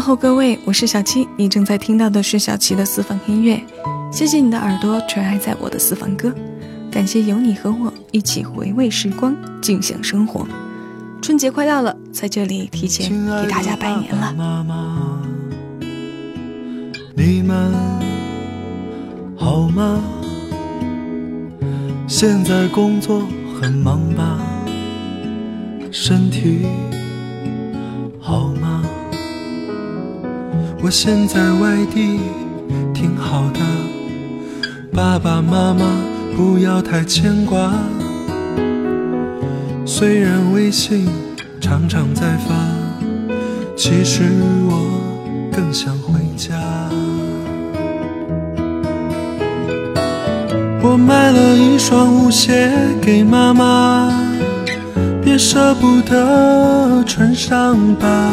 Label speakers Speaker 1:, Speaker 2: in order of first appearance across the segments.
Speaker 1: 问候各位，我是小七，你正在听到的是小七的私房音乐。谢谢你的耳朵垂爱在我的私房歌，感谢有你和我一起回味时光，静享生活。春节快到了，在这里提前给大家拜年了。
Speaker 2: 你们好吗？现在工作很忙吧？身体好吗？我现在外地挺好的，爸爸妈妈不要太牵挂。虽然微信常常在发，其实我更想回家。我买了一双舞鞋给妈妈，别舍不得穿上吧。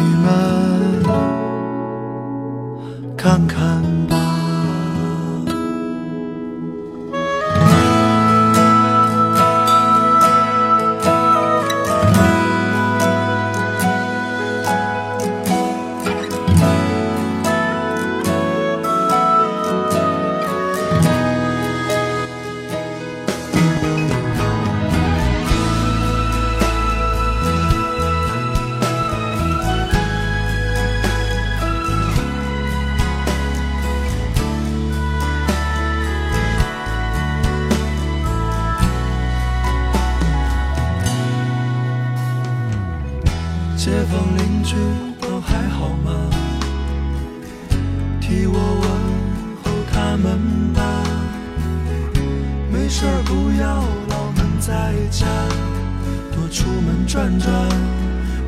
Speaker 2: 出门转转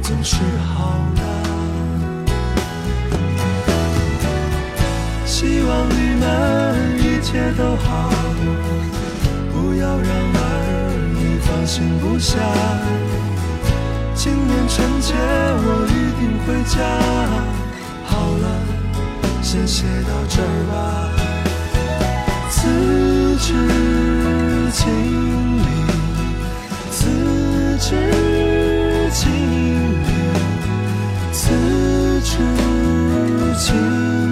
Speaker 2: 总是好的。希望你们一切都好，不要让儿女放心不下。今年春节我一定回家。好了，先写到这儿吧。辞职经理，辞职经理，辞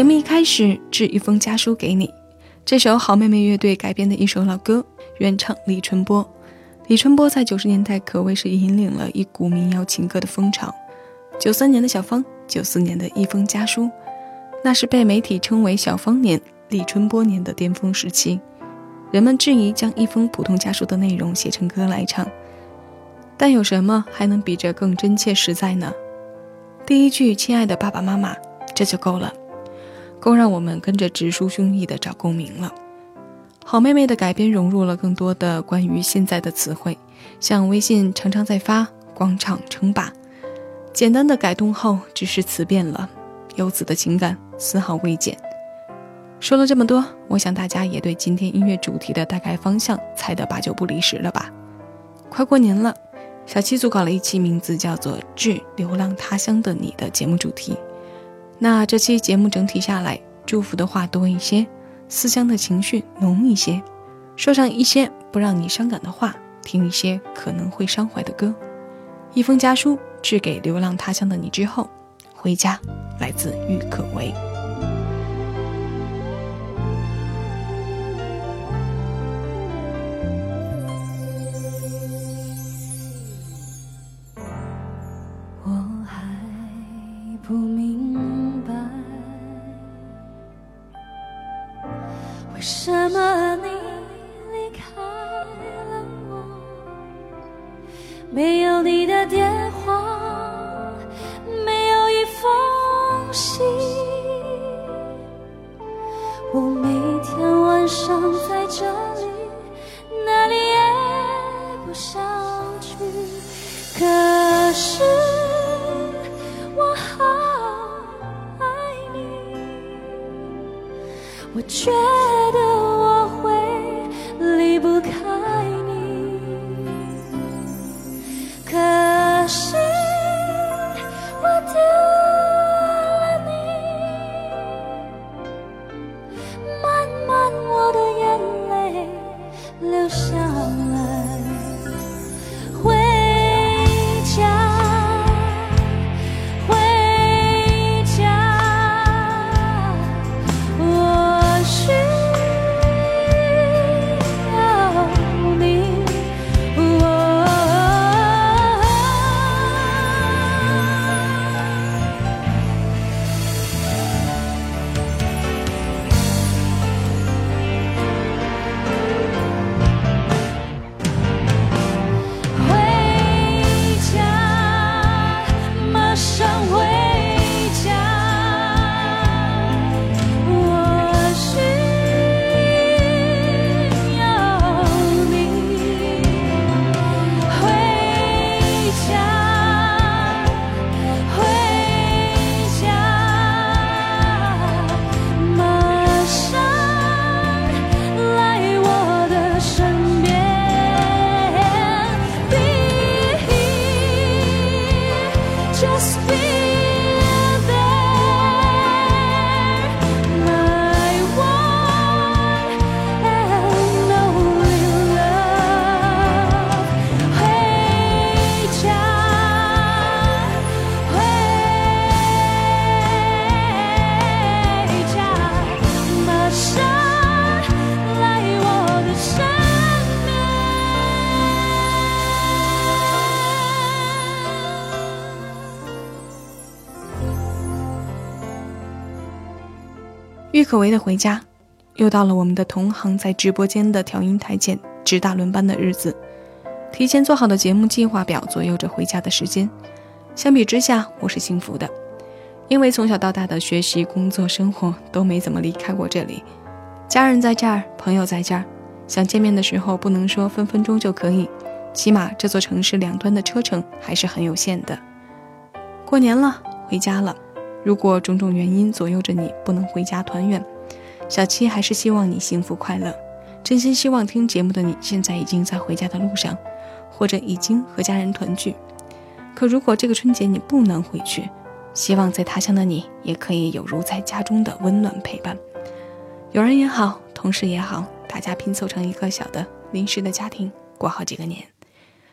Speaker 1: 节目一开始，致一封家书给你。这首好妹妹乐队改编的一首老歌，原唱李春波。李春波在九十年代可谓是引领了一股民谣情歌的风潮。九三年的小芳，九四年的一封家书，那是被媒体称为“小芳年”、“李春波年”的巅峰时期。人们质疑将一封普通家书的内容写成歌来唱，但有什么还能比这更真切实在呢？第一句“亲爱的爸爸妈妈”，这就够了。更让我们跟着直抒胸臆的找共鸣了。好妹妹的改编融入了更多的关于现在的词汇，像微信常常在发广场称霸，简单的改动后，只是词变了，游子的情感丝毫未减。说了这么多，我想大家也对今天音乐主题的大概方向猜得八九不离十了吧？快过年了，小七组搞了一期名字叫做《致流浪他乡的你》的节目主题。那这期节目整体下来，祝福的话多一些，思乡的情绪浓一些，说上一些不让你伤感的话，听一些可能会伤怀的歌。一封家书致给流浪他乡的你之后，回家，来自郁可唯。
Speaker 3: 我还不明为什么你离开了我？留下来，
Speaker 1: 郁可唯的《回家》，又到了我们的同行在直播间的调音台前值大轮班的日子。提前做好的节目计划表左右着回家的时间。相比之下，我是幸福的，因为从小到大的学习、工作、生活都没怎么离开过这里。家人在这儿，朋友在这儿，想见面的时候不能说分分钟就可以，起码这座城市两端的车程还是很有限的。过年了，回家了。如果种种原因左右着你不能回家团圆，小七还是希望你幸福快乐。真心希望听节目的你现在已经在回家的路上，或者已经和家人团聚。可如果这个春节你不能回去，希望在他乡的你也可以有如在家中的温暖陪伴。有人也好，同事也好，大家拼凑成一个小的临时的家庭，过好几个年。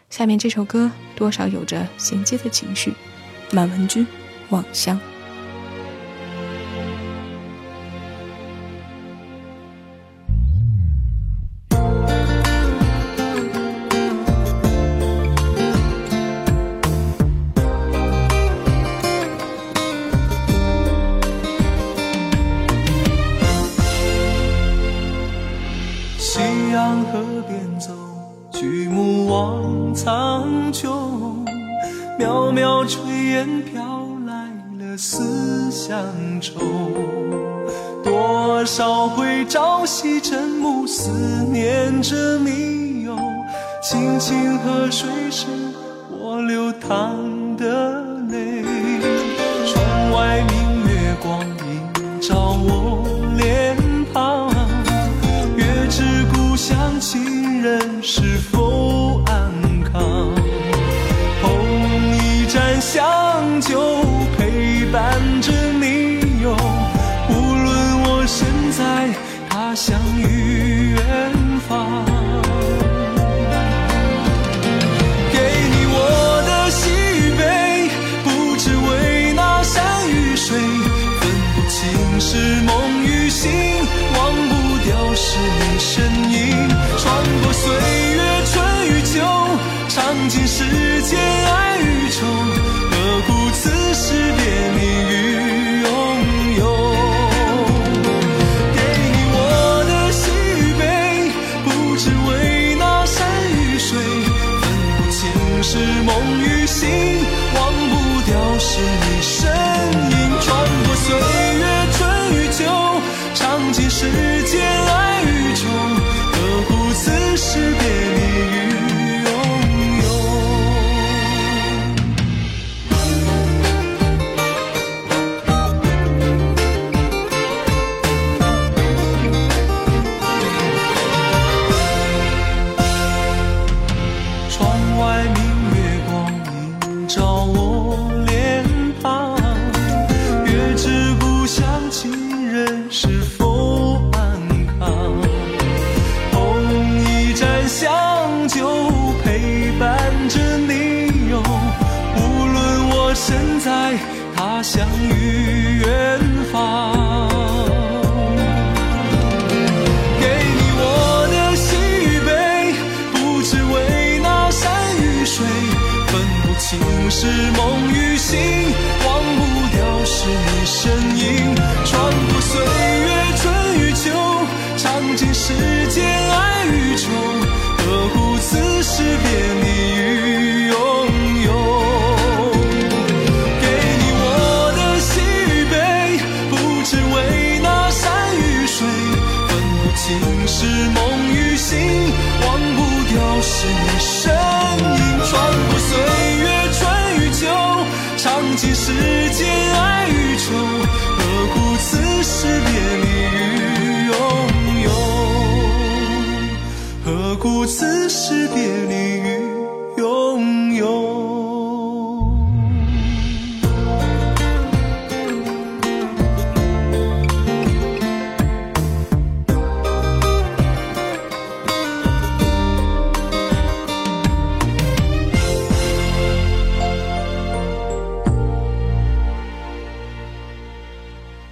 Speaker 1: 下面这首歌多少有着衔接的情绪，满文军《望乡》。
Speaker 2: 清清河水是我流淌的泪。窗外明月光是否安康？红衣蘸香酒陪伴着你哟，无论我身在他乡与远方。给你我的喜与悲，不只为那山与水，分不清是梦世界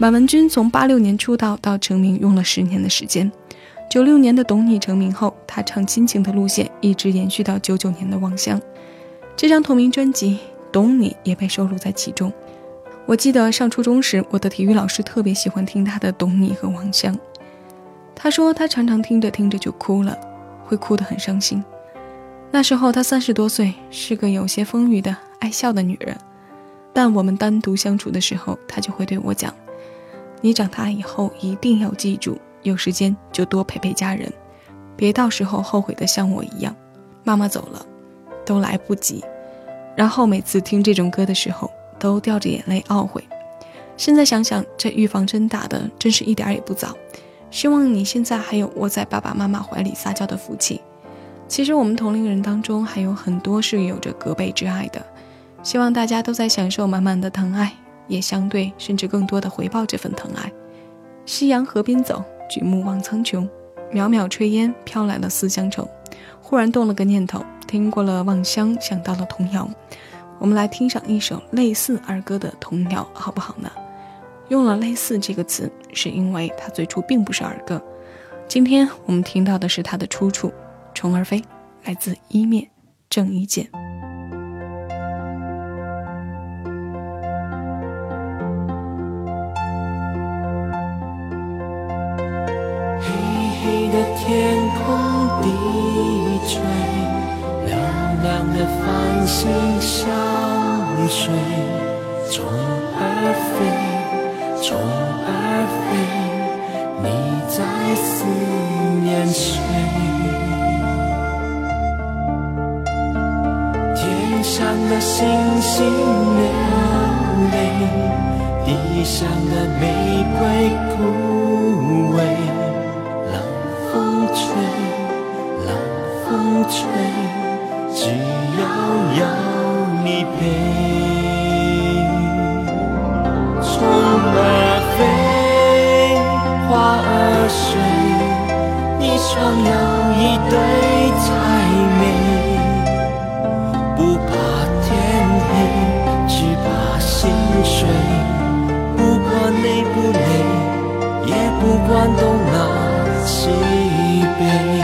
Speaker 1: 马文君从八六年出道到成名用了十年的时间，九六年的《懂你》成名后，他唱亲情的路线一直延续到九九年的《望乡》。这张同名专辑《懂你》也被收录在其中。我记得上初中时，我的体育老师特别喜欢听他的《懂你》和《望乡》。他说他常常听着听着就哭了，会哭得很伤心。那时候他三十多岁，是个有些风雨的爱笑的女人。但我们单独相处的时候，他就会对我讲。你长大以后一定要记住，有时间就多陪陪家人，别到时候后悔的像我一样，妈妈走了，都来不及。然后每次听这种歌的时候，都掉着眼泪懊悔。现在想想，这预防针打的真是一点也不早。希望你现在还有窝在爸爸妈妈怀里撒娇的福气。其实我们同龄人当中还有很多是有着隔辈之爱的，希望大家都在享受满满的疼爱。也相对甚至更多的回报这份疼爱。夕阳河边走，举目望苍穹，袅袅炊烟飘来了思乡愁。忽然动了个念头，听过了《望乡》，想到了童谣。我们来听上一首类似儿歌的童谣，好不好呢？用了“类似”这个词，是因为它最初并不是儿歌。今天我们听到的是它的出处，《虫儿飞》，来自一面郑伊健。
Speaker 4: 水。虫儿飞，虫儿飞，你在思念谁？天上的星星流泪，地上的玫瑰枯萎。冷风吹，冷风吹，只要有你陪。想要一对才美。不怕天黑，只怕心碎。不管累不累，也不管东南西北。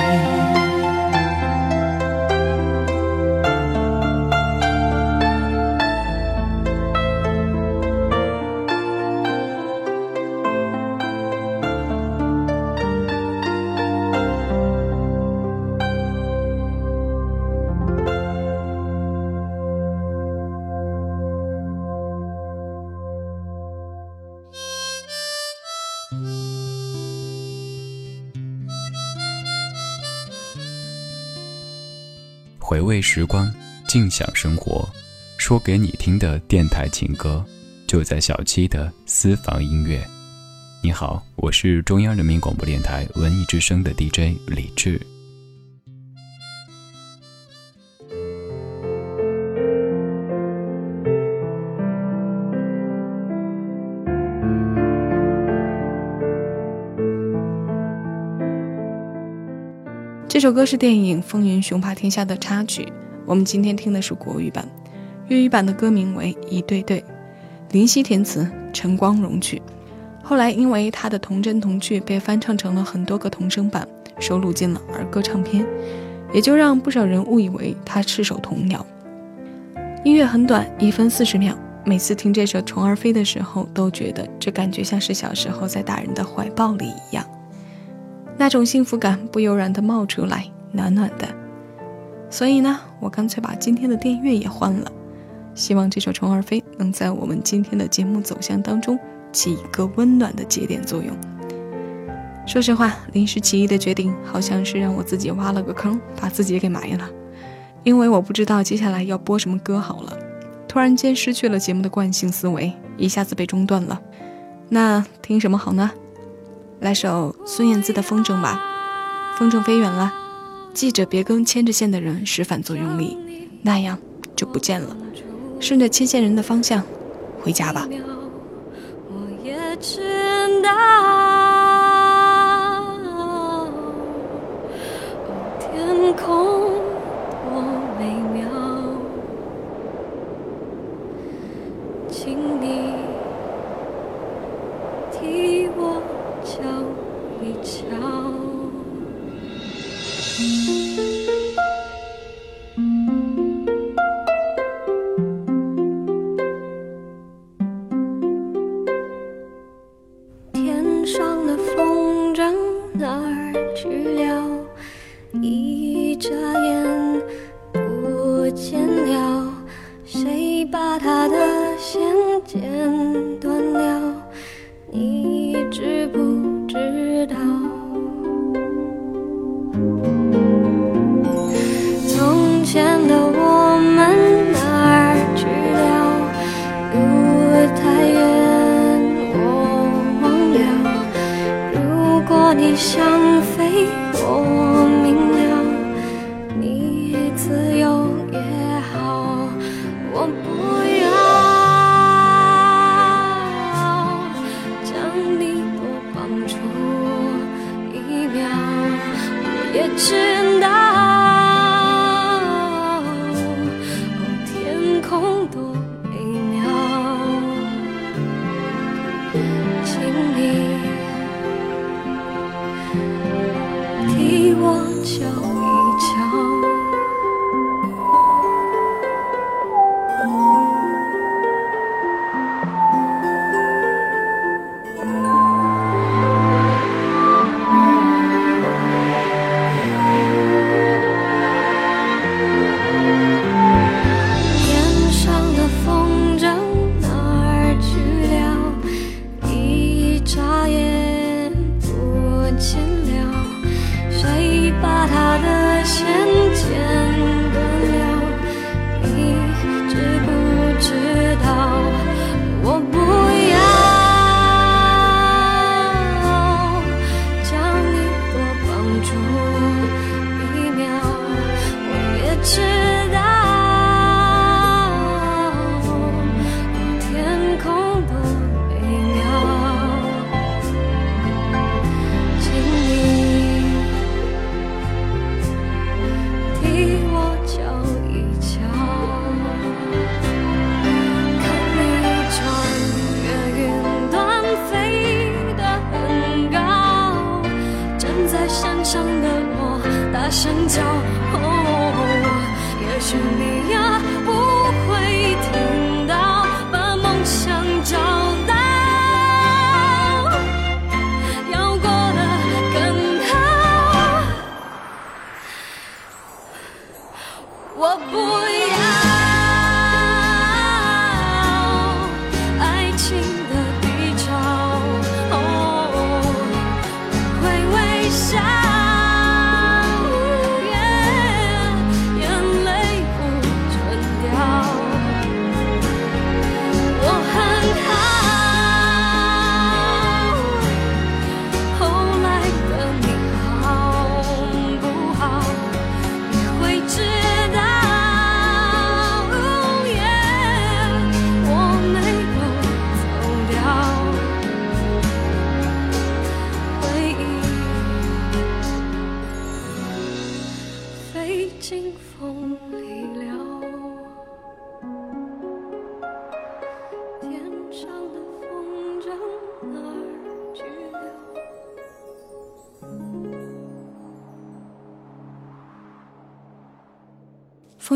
Speaker 5: 回味时光，尽享生活，说给你听的电台情歌，就在小七的私房音乐。你好，我是中央人民广播电台文艺之声的 DJ 李志。
Speaker 1: 这首歌是电影《风云雄霸天下》的插曲。我们今天听的是国语版，粤语版的歌名为《一对对》，林夕填词，陈光荣曲。后来因为他的童真童趣被翻唱成了很多个童声版，收录进了儿歌唱片，也就让不少人误以为他赤手童谣。音乐很短，一分四十秒。每次听这首《虫儿飞》的时候，都觉得这感觉像是小时候在大人的怀抱里一样。那种幸福感不由然地冒出来，暖暖的。所以呢，我干脆把今天的电乐也换了，希望这首《虫儿飞》能在我们今天的节目走向当中起一个温暖的节点作用。说实话，临时起意的决定好像是让我自己挖了个坑，把自己给埋了，因为我不知道接下来要播什么歌好了。突然间失去了节目的惯性思维，一下子被中断了。那听什么好呢？来首孙燕姿的《风筝》吧，风筝飞远了，记着别跟牵着线的人使反作用力，那样就不见了。顺着牵线人的方向回家吧。
Speaker 3: 我也知道，天空那。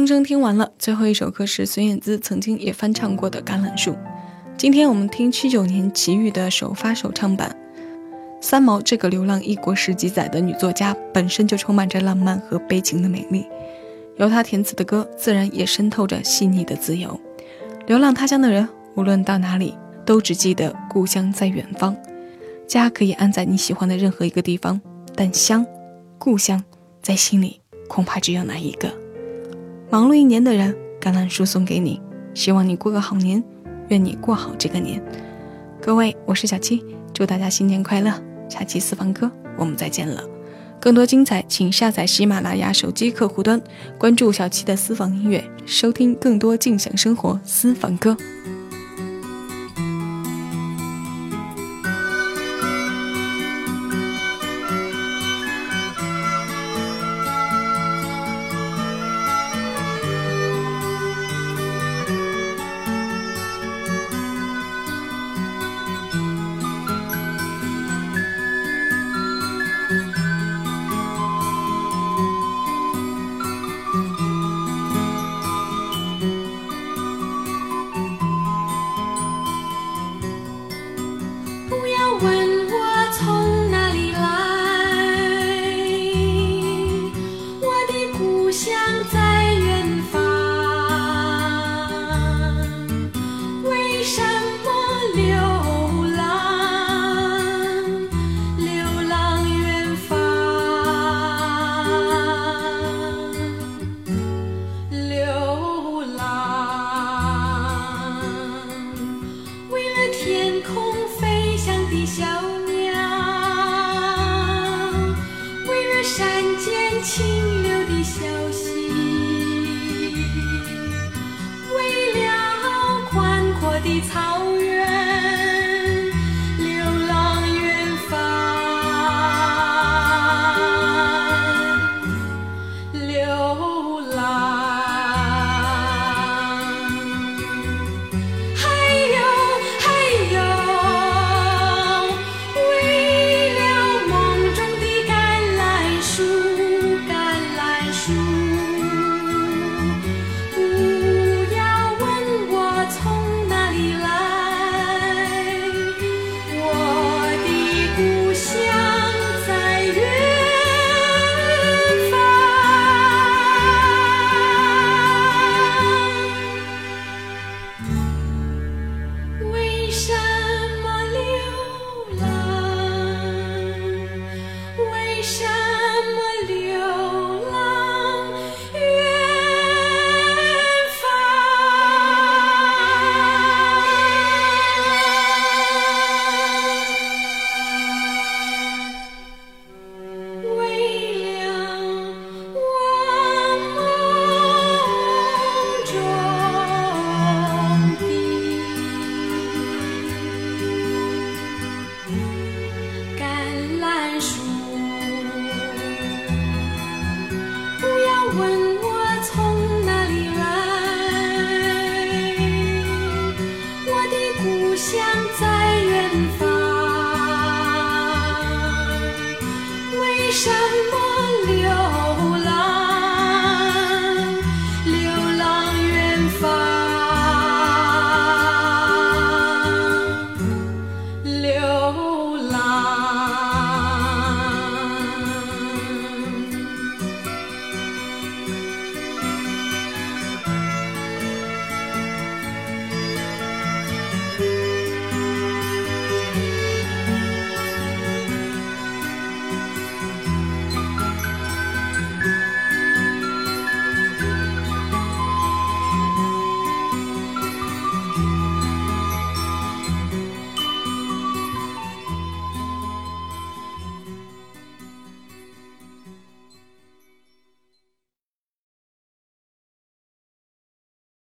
Speaker 3: 风筝听
Speaker 1: 完了，最后一首歌是孙燕姿曾经也翻唱过的《橄榄树》。今天我们听七九年齐豫的首发首唱版。三毛这个流浪异国十几载的女作家，本身就充满着浪漫和悲情的美丽，由她填词的歌，自然也渗透着细腻的自由。流浪他乡的人，无论到哪里，都只记得故乡在远方。家可以安在你喜欢的任何一个地方，但乡、故乡在心里，恐怕只有那一个。忙碌一年的人，橄榄树送给你，希望你过个好年，愿你过好这个年。各位，我是小七，祝大家新年快乐！下期私房歌我们再见了。更多精彩，请下载喜马拉雅手机客户端，关注小七的私房音乐，收听更多静享生活私房歌。
Speaker 3: 的草原。